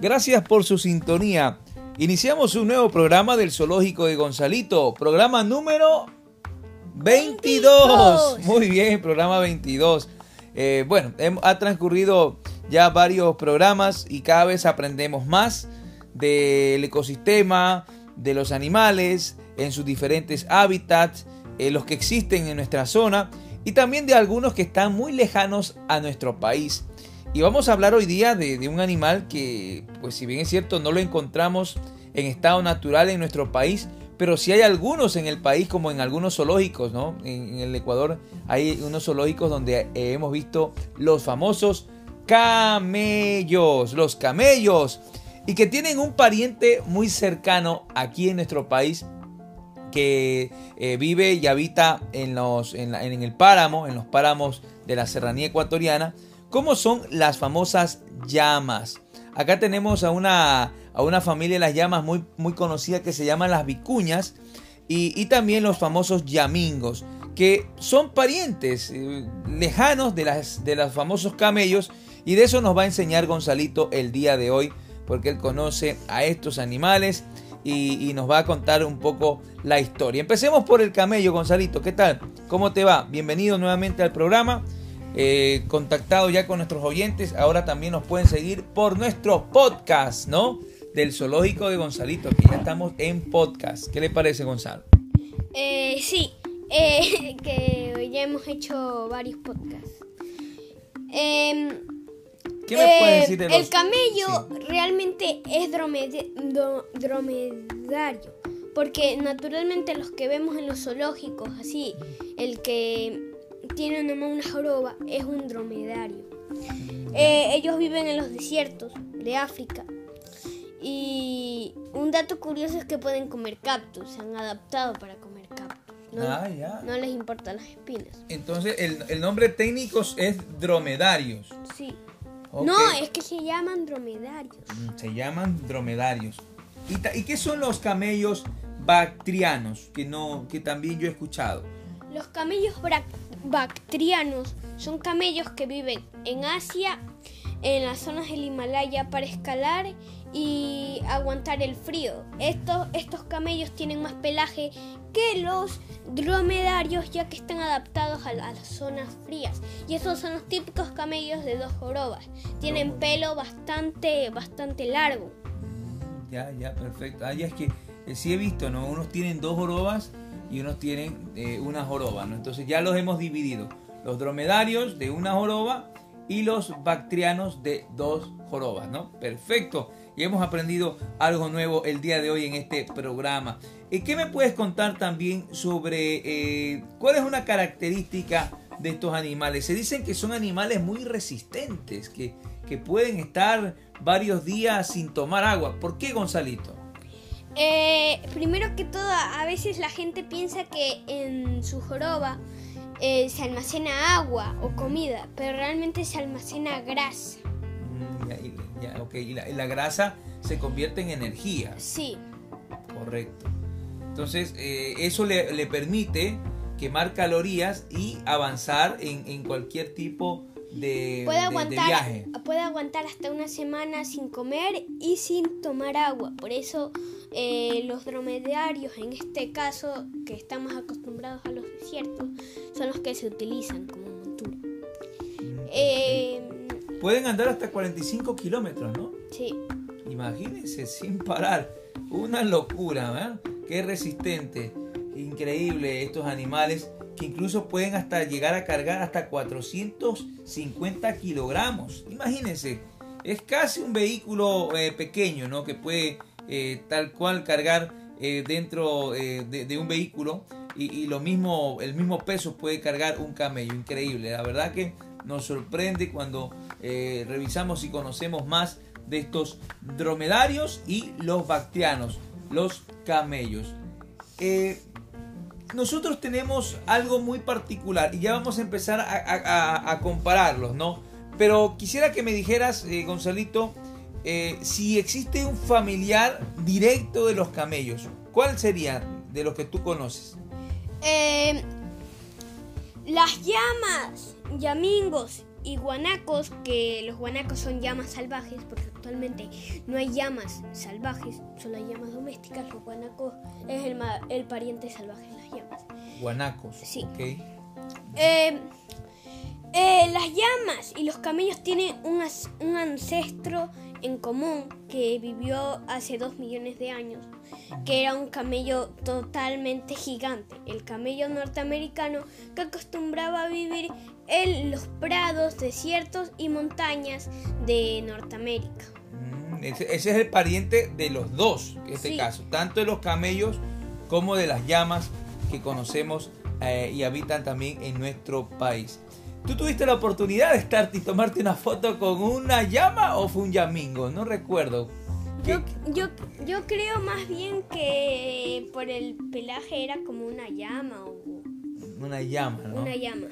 Gracias por su sintonía. Iniciamos un nuevo programa del Zoológico de Gonzalito, programa número 22. Muy bien, programa 22. Eh, bueno, ha transcurrido ya varios programas y cada vez aprendemos más del ecosistema, de los animales, en sus diferentes hábitats, eh, los que existen en nuestra zona y también de algunos que están muy lejanos a nuestro país. Y vamos a hablar hoy día de, un animal que, pues si bien es cierto, no lo encontramos en estado natural en nuestro país, pero sí hay algunos en el país, como en algunos zoológicos, ¿no? En, el Ecuador hay unos zoológicos donde eh, hemos visto los famosos camellos, los camellos, y que tienen un pariente muy cercano aquí en nuestro país que eh, vive y habita en, los, en, en el páramo, en los páramos de la serranía ecuatoriana, ¿Cómo son las famosas llamas? Acá tenemos a una, a una familia de las llamas muy, muy conocida que se llaman las vicuñas y, también los famosos yamingos, que son parientes eh, lejanos de, las, de los famosos camellos y de eso nos va a enseñar Gonzalito el día de hoy, porque él conoce a estos animales y, y, nos va a contar un poco la historia. Empecemos por el camello, Gonzalito. ¿Qué tal? ¿Cómo te va? Bienvenido nuevamente al programa. Eh, contactado ya con nuestros oyentes, ahora también nos pueden seguir por nuestro podcast, ¿no? Del Zoológico de Gonzalito, que ya estamos en podcast. ¿Qué le parece, Gonzalo? Eh, sí, eh, que ya hemos hecho varios podcasts. Em, ¿Qué me puede decir de los... El camello realmente es dromedario, porque naturalmente los que vemos en los zoológicos, así, el que tiene una joroba, es un dromedario. Eh, ellos viven en los desiertos de África. Y un dato curioso es que pueden comer cactus, se han adaptado para comer cactus. No, ah, no les importan las espinas. Entonces, el, nombre técnico es dromedarios. Sí. No, es que se llaman dromedarios. Mm, se llaman dromedarios. ¿Y, ¿Y, qué son los camellos bactrianos? Que, no, que también yo he escuchado. Los camellos bactrianos son camellos que viven en Asia, en las zonas del Himalaya para escalar y aguantar el frío. Estos, estos camellos tienen más pelaje que los dromedarios ya que están adaptados a, las zonas frías. Y estos son los típicos camellos de dos jorobas. Tienen pelo bastante, bastante largo. Ya, ya, perfecto. Ah, ya es que eh, sí he visto, ¿no? Unos tienen dos jorobas y unos tienen eh, una joroba. ¿no? Entonces ya los hemos dividido. Los dromedarios de una joroba y los bactrianos de dos jorobas. ¿no? Perfecto. Y hemos aprendido algo nuevo el día de hoy en este programa. ¿Y qué me puedes contar también sobre eh, cuál es una característica de estos animales? Se dicen que son animales muy resistentes, que, que pueden estar varios días sin tomar agua. ¿Por qué, Gonzalito? Eh, primero que todo, a veces la gente piensa que en su joroba eh, se almacena agua o comida, pero realmente se almacena grasa. Mm, y, la, grasa se convierte en energía. Sí. Correcto. Entonces, eh, eso le, permite quemar calorías y avanzar en, cualquier tipo de, puede aguantar, viaje. Puede aguantar hasta una semana sin comer y sin tomar agua. Por eso eh, los dromedarios, en este caso, que estamos acostumbrados a los desiertos, son los que se utilizan como montura. Eh, Pueden andar hasta 45 kilómetros, ¿no? Sí. Imagínense, sin parar. Una locura, ¿verdad? Qué resistente. Increíble estos animales que incluso pueden hasta llegar a cargar hasta 450 kilogramos. Imagínense, es casi un vehículo eh, pequeño, ¿no? Que puede eh, tal cual cargar eh, dentro de, un vehículo y, lo mismo, el mismo peso puede cargar un camello. Increíble, la verdad que nos sorprende cuando revisamos y conocemos más de estos dromedarios y los bactrianos, los camellos. Nosotros tenemos algo muy particular y ya vamos a empezar a, a compararlos, ¿no? Pero quisiera que me dijeras, Gonzalito, eh, si existe un familiar directo de los camellos, ¿cuál sería de los que tú conoces? Eh, las llamas yamingos y guanacos, que los guanacos son llamas salvajes, porque actualmente no hay llamas salvajes, solo hay llamas domésticas. Los guanacos es el, ma- el pariente salvaje de las llamas. Guanacos. Sí. Eh, eh, las llamas y los camellos tienen un, un ancestro en común que vivió hace dos millones de años, que era un camello totalmente gigante, el camello norteamericano que acostumbraba a vivir en los prados, desiertos y montañas de Norteamérica. Mm, Ese, ese es el pariente de los dos, en este Sí. caso, tanto de los camellos como de las llamas que conocemos eh, y habitan también en nuestro país. ¿Tú tuviste la oportunidad de estar y tomarte una foto con una llama o fue un yamingo? No recuerdo. Yo, yo, yo creo más bien que por el pelaje era como una llama o Una llama, ¿no? una llama.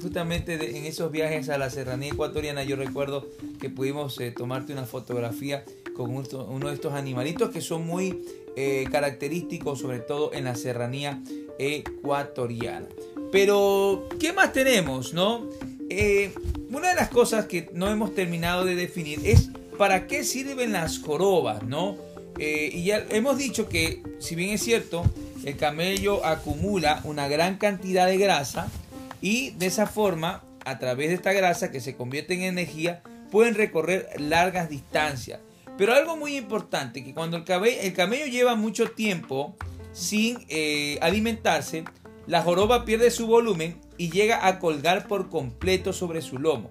Justamente de- en esos viajes a la serranía ecuatoriana yo recuerdo que pudimos eh, tomarte una fotografía con un- uno de estos animalitos que son muy eh, característicos sobre todo en la serranía ecuatoriana. Pero, ¿qué más tenemos, no? Eh, una de las cosas que no hemos terminado de definir es para qué sirven las jorobas, ¿no? Eh, y ya hemos dicho que, si bien es cierto, el camello acumula una gran cantidad de grasa y de esa forma, a través de esta grasa que se convierte en energía, pueden recorrer largas distancias. Pero algo muy importante, que cuando el camello, el camello lleva mucho tiempo sin eh, alimentarse, la joroba pierde su volumen y llega a colgar por completo sobre su lomo,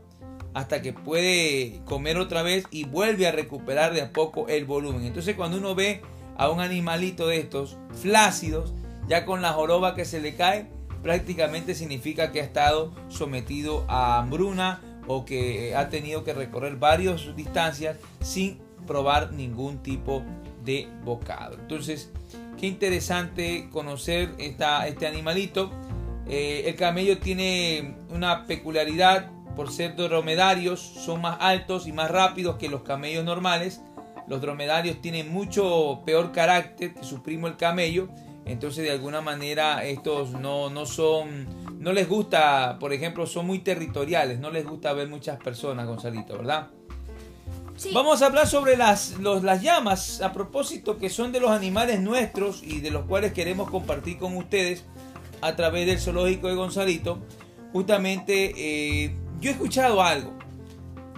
hasta que puede comer otra vez y vuelve a recuperar de a poco el volumen. Entonces cuando uno ve a un animalito de estos flácidos, ya con la joroba que se le cae, prácticamente significa que ha estado sometido a hambruna o que ha tenido que recorrer varias distancias sin probar ningún tipo de bocado. Entonces, qué interesante conocer esta, este animalito. Eh, el camello tiene una peculiaridad por ser dromedarios, son más altos y más rápidos que los camellos normales. Los dromedarios tienen mucho peor carácter que su primo el camello. Entonces de alguna manera estos no, no son, no les gusta, por ejemplo, son muy territoriales, no les gusta ver muchas personas, Gonzalito, ¿verdad? Sí. Vamos a hablar sobre las, los- las llamas, a propósito que son de los animales nuestros y de los cuales queremos compartir con ustedes a través del zoológico de Gonzalito. Justamente eh, yo he escuchado algo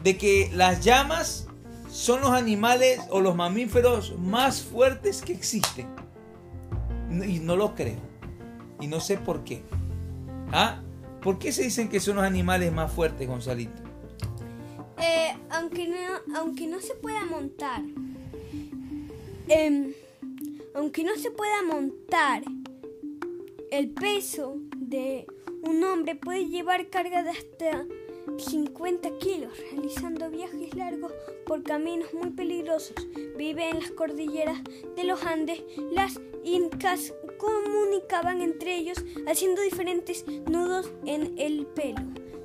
de que las llamas son los animales o los mamíferos más fuertes que existen. Y no lo creo. Y no sé por qué. ¿Ah? ¿Por qué se dicen que son los animales más fuertes, Gonzalito? Eh, aunque, no, aunque no se pueda montar, em, aunque no se pueda montar, el peso de un hombre puede llevar carga de hasta 50 kilos, realizando viajes largos por caminos muy peligrosos. Vive en las cordilleras de los Andes. Las incas comunicaban entre ellos haciendo diferentes nudos en el pelo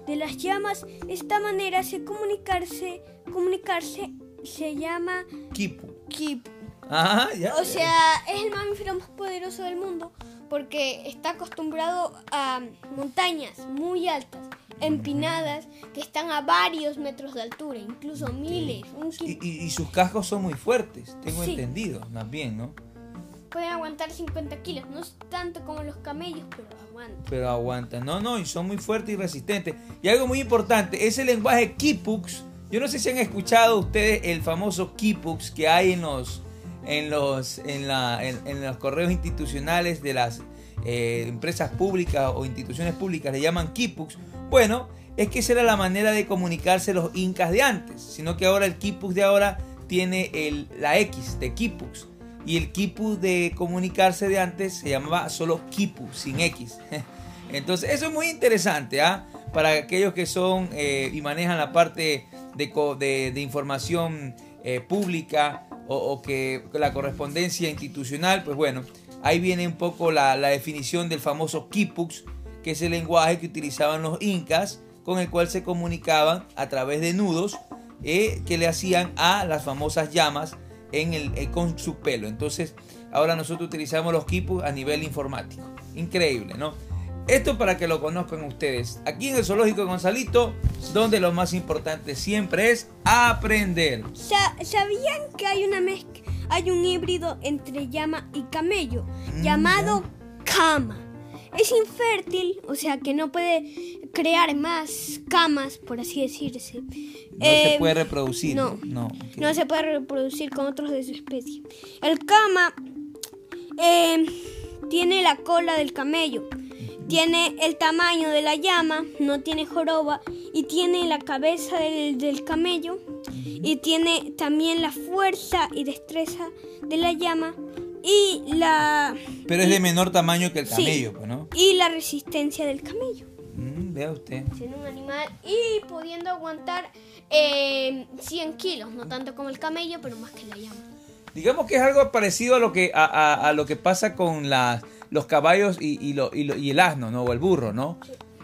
de las llamas. Esta manera de comunicarse, comunicarse se llama Kipu. kip. Ah, ya. O sea, es el mamífero más poderoso del mundo porque está acostumbrado a montañas muy altas, empinadas, que están a varios metros de altura, incluso miles. Un Y, y- y sus cascos son muy fuertes, tengo Sí. entendido, más bien, ¿no? Pueden aguantar 50 kilos, no es tanto como los camellos, pero aguantan. Pero aguantan. No, no, y son muy fuertes y resistentes. Y algo muy importante, ese lenguaje Kipux. Yo no sé si han escuchado ustedes el famoso Kipux que hay en los, en los, en la, en, los correos institucionales de las eh, empresas públicas o instituciones públicas, le llaman Kipux. Bueno, es que esa era la manera de comunicarse los incas de antes, sino que ahora el Kipux de ahora tiene el, la X de Kipux. Y el Kipu de comunicarse de antes se llamaba solo Kipu, sin X. Entonces, eso es muy interesante, ¿ah? Para aquellos que son eh, y manejan la parte de, de- de información eh, pública o, que la correspondencia institucional, pues bueno, ahí viene un poco la, la definición del famoso Kipux, que es el lenguaje que utilizaban los incas, con el cual se comunicaban a través de nudos eh, que le hacían a las famosas llamas en el, eh, con su pelo. Entonces, ahora nosotros utilizamos los kipus a nivel informático. Increíble, ¿no? Esto para que lo conozcan ustedes. Aquí en el Zoológico de Gonzalito, donde lo más importante siempre es aprender. ¿Sabían que hay una mezcla, hay un híbrido entre llama y camello mm, llamado cama? Es infértil, o sea que no puede crear más camas, por así decirse. No se puede reproducir. No, no, no se puede reproducir con otros de su especie. El cama eh, tiene la cola del camello tiene el tamaño de la llama, no tiene joroba y tiene la cabeza del, camello y tiene también la fuerza y destreza de la llama y la... Pero es de menor tamaño que el camello, pues, ¿no? Y la resistencia del camello. Mm, vea usted. Siendo un animal y pudiendo aguantar eh, 100 kilos, no tanto como el camello, pero más que la llama. Digamos que es algo parecido a lo que, a lo que pasa con las los caballos y, el asno, ¿no? O el burro, ¿no?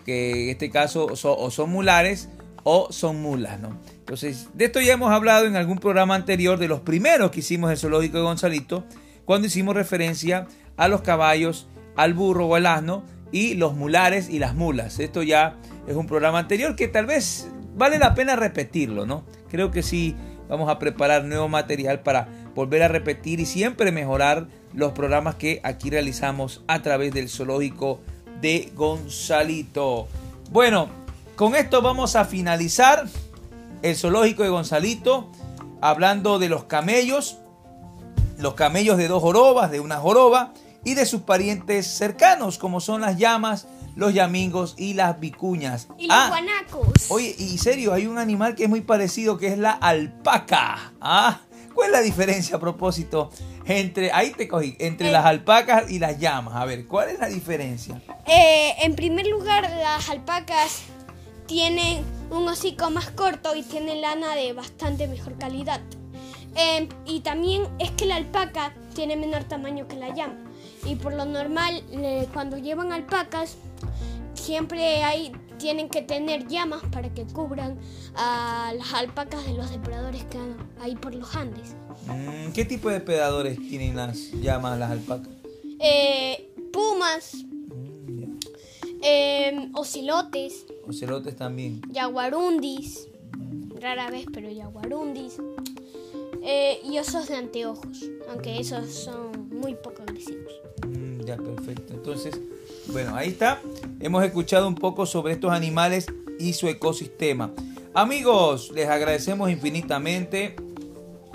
Que en este caso o son mulares o son mulas, ¿no? Entonces, de esto ya hemos hablado en algún programa anterior de los primeros que hicimos el zoológico de Gonzalito, cuando hicimos referencia a los caballos, al burro o al asno y los mulares y las mulas. Esto ya es un programa anterior que tal vez vale la pena repetirlo, ¿no? Creo que sí vamos a preparar nuevo material para volver a repetir y siempre mejorar los programas que aquí realizamos a través del zoológico de Gonzalito. Bueno, con esto vamos a finalizar el zoológico de Gonzalito, hablando de los camellos, los camellos de dos jorobas, de una joroba, y de sus parientes cercanos, como son las llamas, los yamingos y las vicuñas. Y los ah, guanacos. Oye, y serio, hay un animal que es muy parecido, que es la alpaca. Ah, ¿Cuál es la diferencia a propósito entre, ahí te cogí, entre las alpacas y las llamas? A ver, ¿cuál es la diferencia? Eh, en primer lugar, las alpacas tienen un hocico más corto y tienen lana de bastante mejor calidad. Em, y también es que la alpaca tiene menor tamaño que la llama. Y por lo normal, cuando llevan alpacas, siempre hay tienen que tener llamas para que cubran a las alpacas de los depredadores que hay por los Andes. Mm, ¿Qué tipo de depredadores tienen las llamas las alpacas? Eh, pumas, mm, ocelotes. Ocelotes también. Yaguarundis, rara vez, pero yaguarundis. Eh, y osos de anteojos, aunque esos son muy poco agresivos. Mm, ya, perfecto. Entonces, bueno, ahí está. Hemos escuchado un poco sobre estos animales y su ecosistema. Amigos, les agradecemos infinitamente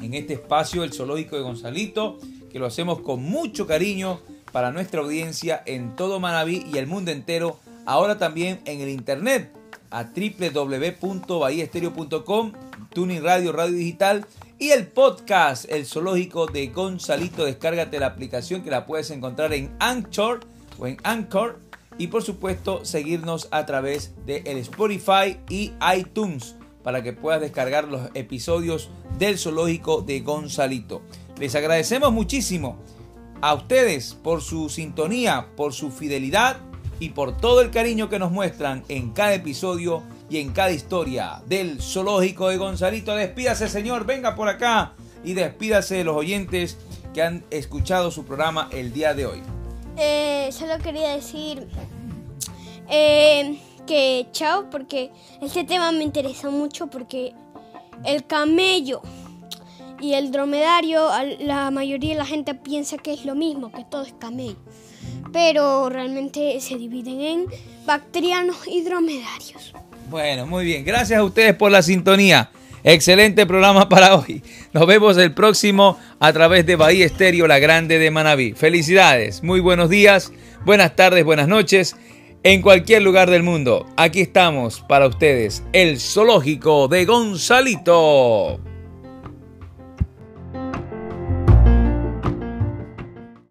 en este espacio el zoológico de Gonzalito, que lo hacemos con mucho cariño para nuestra audiencia en todo Manabí y el mundo entero, ahora también en el internet a www.bahiestereo.com, Tuning Radio, Radio Digital y el podcast El Zoológico de Gonzalito. Descárgate la aplicación que la puedes encontrar en Anchor o en Anchor y por supuesto seguirnos a través de el Spotify y iTunes para que puedas descargar los episodios del zoológico de Gonzalito. Les agradecemos muchísimo a ustedes por su sintonía, por su fidelidad y por todo el cariño que nos muestran en cada episodio y en cada historia del zoológico de Gonzalito. Despídase, señor, venga por acá y despídase de los oyentes que han escuchado su programa el día de hoy. Eh, solo quería decir eh, que chao, porque este tema me interesa mucho porque el camello y el dromedario, la mayoría de la gente piensa que es lo mismo, que todo es camello. Pero realmente se dividen en bacterianos y dromedarios. Bueno, muy bien. Gracias a ustedes por la sintonía. Excelente programa para hoy. Nos vemos el próximo a través de Bahía Estéreo, la grande de Manabí. Felicidades, muy buenos días, buenas tardes, buenas noches. En cualquier lugar del mundo, aquí estamos para ustedes, el zoológico de Gonzalito.